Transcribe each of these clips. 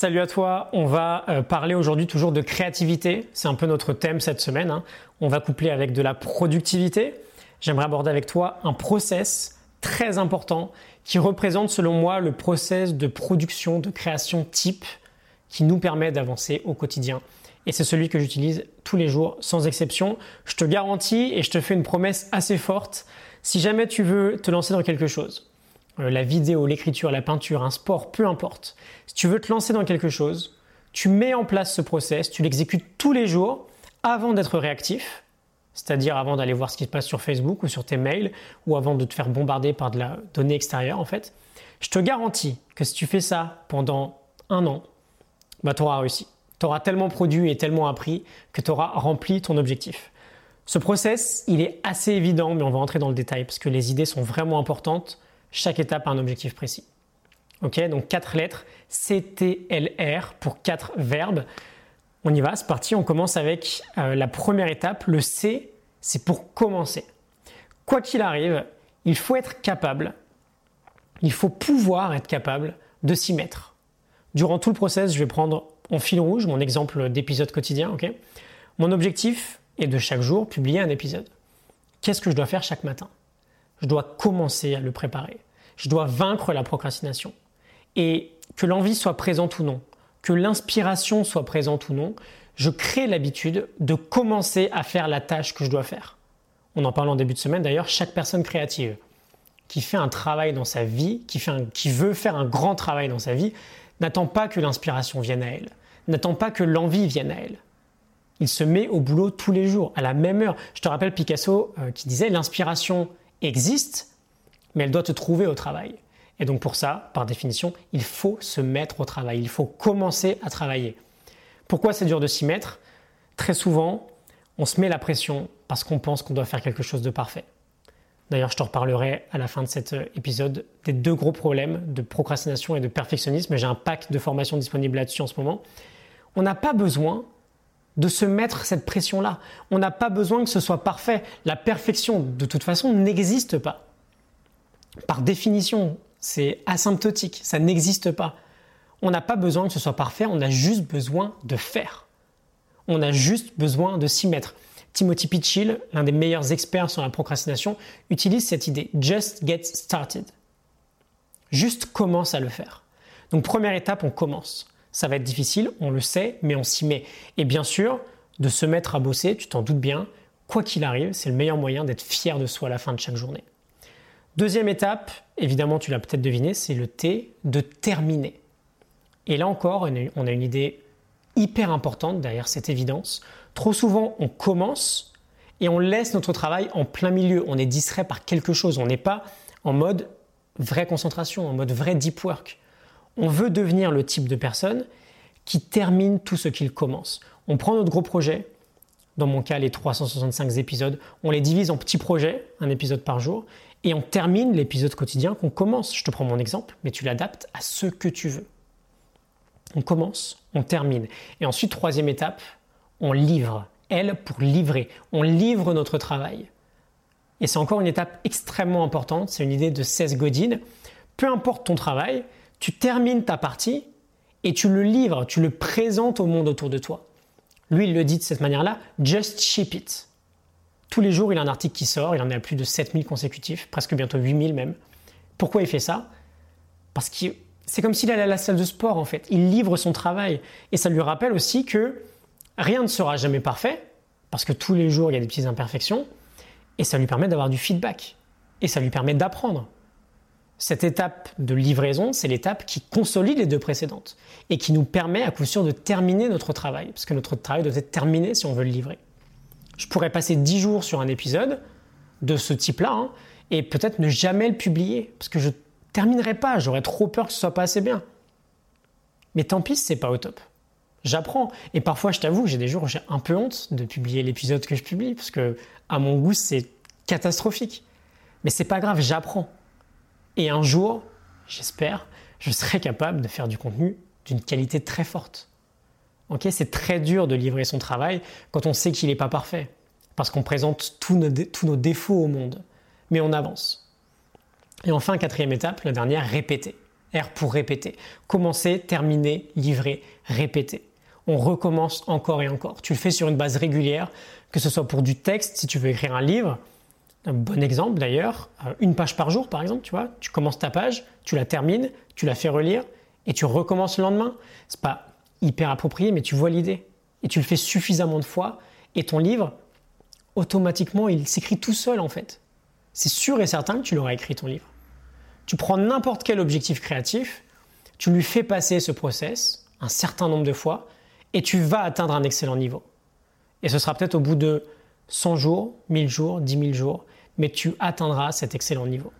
Salut à toi, on va euh, parler aujourd'hui toujours de créativité, c'est un peu notre thème cette semaine. Hein. On va coupler avec de la productivité. J'aimerais aborder avec toi un process très important qui représente selon moi le process de production, de création type qui nous permet d'avancer au quotidien. Et c'est celui que j'utilise tous les jours sans exception. Je te garantis et je te fais une promesse assez forte. Si jamais tu veux te lancer dans quelque chose, la vidéo, l'écriture, la peinture, un sport, peu importe. Si tu veux te lancer dans quelque chose, tu mets en place ce process, tu l'exécutes tous les jours avant d'être réactif, c'est-à-dire avant d'aller voir ce qui se passe sur Facebook ou sur tes mails ou avant de te faire bombarder par de la donnée extérieure en fait. Je te garantis que si tu fais ça pendant un an, bah, tu auras réussi. Tu auras tellement produit et tellement appris que tu auras rempli ton objectif. Ce process, il est assez évident, mais on va rentrer dans le détail parce que les idées sont vraiment importantes chaque étape a un objectif précis. Ok, donc quatre lettres, CTLR pour quatre verbes. On y va, c'est parti. On commence avec euh, la première étape. Le C, c'est pour commencer. Quoi qu'il arrive, il faut être capable, il faut pouvoir être capable de s'y mettre. Durant tout le process, je vais prendre en fil rouge mon exemple d'épisode quotidien. ok? Mon objectif est de chaque jour publier un épisode. Qu'est-ce que je dois faire chaque matin? Je dois commencer à le préparer. Je dois vaincre la procrastination. Et que l'envie soit présente ou non, que l'inspiration soit présente ou non, je crée l'habitude de commencer à faire la tâche que je dois faire. On en parle en début de semaine d'ailleurs, chaque personne créative qui fait un travail dans sa vie, qui, qui veut faire un grand travail dans sa vie, n'attend pas que l'inspiration vienne à elle, n'attend pas que l'envie vienne à elle. Il se met au boulot tous les jours, à la même heure. Je te rappelle Picasso euh, qui disait l'inspiration existe, mais elle doit te trouver au travail. Et donc pour ça, par définition, il faut se mettre au travail, il faut commencer à travailler. Pourquoi c'est dur de s'y mettre? Très souvent, on se met la pression parce qu'on pense qu'on doit faire quelque chose de parfait. D'ailleurs, je te reparlerai à la fin de cet euh, épisode des deux gros problèmes de procrastination et de perfectionnisme. J'ai un pack de formation disponible là-dessus en ce moment. On n'a pas besoin de se mettre cette pression-là. On n'a pas besoin que ce soit parfait. La perfection, de toute façon, n'existe pas. Par définition, c'est asymptotique, ça n'existe pas. On n'a pas besoin que ce soit parfait, on a juste besoin de faire. On a juste besoin de s'y mettre. Timothy Pitchill, l'un des meilleurs experts sur la procrastination, utilise cette idée just get started. Juste commence à le faire. Donc première étape, on commence. Ça va être difficile, on le sait, mais on s'y met. Et bien sûr, de se mettre à bosser, tu t'en doutes bien, quoi qu'il arrive, c'est le meilleur moyen d'être fier de soi à la fin de chaque journée. Deuxième étape, évidemment tu l'as peut-être deviné, c'est le T de terminer. Et là encore, on a une idée hyper importante derrière cette évidence. Trop souvent, on commence et on laisse notre travail en plein milieu. On est distrait par quelque chose. On n'est pas en mode vraie concentration, en mode vrai deep work on veut devenir le type de personne qui termine tout ce qu'il commence. On prend notre gros projet, dans mon cas les 365 épisodes, on les divise en petits projets, un épisode par jour, et on termine l'épisode quotidien qu'on commence. Je te prends mon exemple, mais tu l'adaptes à ce que tu veux. On commence, on termine. Et ensuite, troisième étape, on livre. Elle pour livrer. On livre notre travail. Et c'est encore une étape extrêmement importante, c'est une idée de Seth Godin. Peu importe ton travail, tu termines ta partie et tu le livres, tu le présentes au monde autour de toi. Lui, il le dit de cette manière-là, just ship it. Tous les jours, il a un article qui sort, il en a plus de 7000 consécutifs, presque bientôt 8000 même. Pourquoi il fait ça? Parce que c'est comme s'il allait à la salle de sport en fait. Il livre son travail. Et ça lui rappelle aussi que rien ne sera jamais parfait, parce que tous les jours, il y a des petites imperfections, et ça lui permet d'avoir du feedback. Et ça lui permet d'apprendre. Cette étape de livraison, c'est l'étape qui consolide les deux précédentes et qui nous permet à coup sûr de terminer notre travail, parce que notre travail doit être terminé si on veut le livrer. Je pourrais passer 10 jours sur un épisode de ce type-là hein, et peut-être ne jamais le publier, parce que je ne terminerai pas, j'aurais trop peur que ce soit pas assez bien. Mais tant pis, c'est pas au top. J'apprends et parfois, je t'avoue, j'ai des jours où j'ai un peu honte de publier l'épisode que je publie, parce que à mon goût, c'est catastrophique. Mais c'est pas grave, j'apprends. Et un jour, j'espère, je serai capable de faire du contenu d'une qualité très forte. c'est très dur de livrer son travail quand on sait qu'il n'est pas parfait, parce qu'on présente tous nos, tous nos défauts au monde, mais on avance. Et enfin, quatrième étape, la dernière, répéter. R pour répéter. Commencer, terminer, livrer, répéter. On recommence encore et encore. Tu le fais sur une base régulière, que ce soit pour du texte, si tu veux écrire un livre. Un bon exemple d'ailleurs, euh, une page par jour par exemple, tu vois. Tu commences ta page, tu la termines, tu la fais relire et tu recommences le lendemain. C'est pas hyper approprié, mais tu vois l'idée. Et tu le fais suffisamment de fois et ton livre, automatiquement, il s'écrit tout seul en fait. C'est sûr et certain que tu l'auras écrit ton livre. Tu prends n'importe quel objectif créatif, tu lui fais passer ce process un certain nombre de fois et tu vas atteindre un excellent niveau. Et ce sera peut-être au bout de 100 jours, 1000 jours, 10 000 jours, mais tu atteindras cet excellent niveau.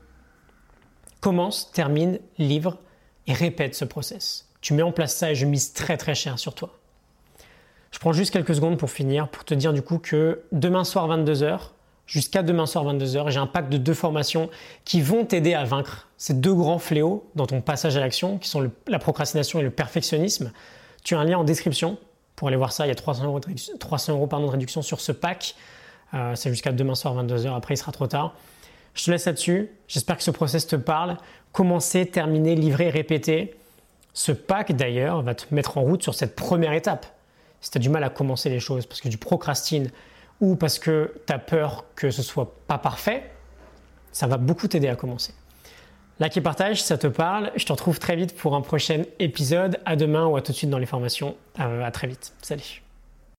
Commence, termine, livre et répète ce process. Tu mets en place ça et je mise très très cher sur toi. Je prends juste quelques secondes pour finir, pour te dire du coup que demain soir 22h, jusqu'à demain soir 22h, j'ai un pack de deux formations qui vont t'aider à vaincre ces deux grands fléaux dans ton passage à l'action, qui sont la procrastination et le perfectionnisme. Tu as un lien en description pour aller voir ça. Il y a 300 euros de, 300 euros, de réduction sur ce pack. Euh, c'est jusqu'à demain soir 22h. Après, il sera trop tard. Je te laisse là-dessus. J'espère que ce process te parle. Commencer, terminer, livrer, répéter. Ce pack, d'ailleurs, va te mettre en route sur cette première étape. Si tu as du mal à commencer les choses parce que tu procrastines ou parce que tu as peur que ce soit pas parfait, ça va beaucoup t'aider à commencer. Like et partage, ça te parle. Je te retrouve très vite pour un prochain épisode. À demain ou à tout de suite dans les formations. Euh, à très vite. Salut.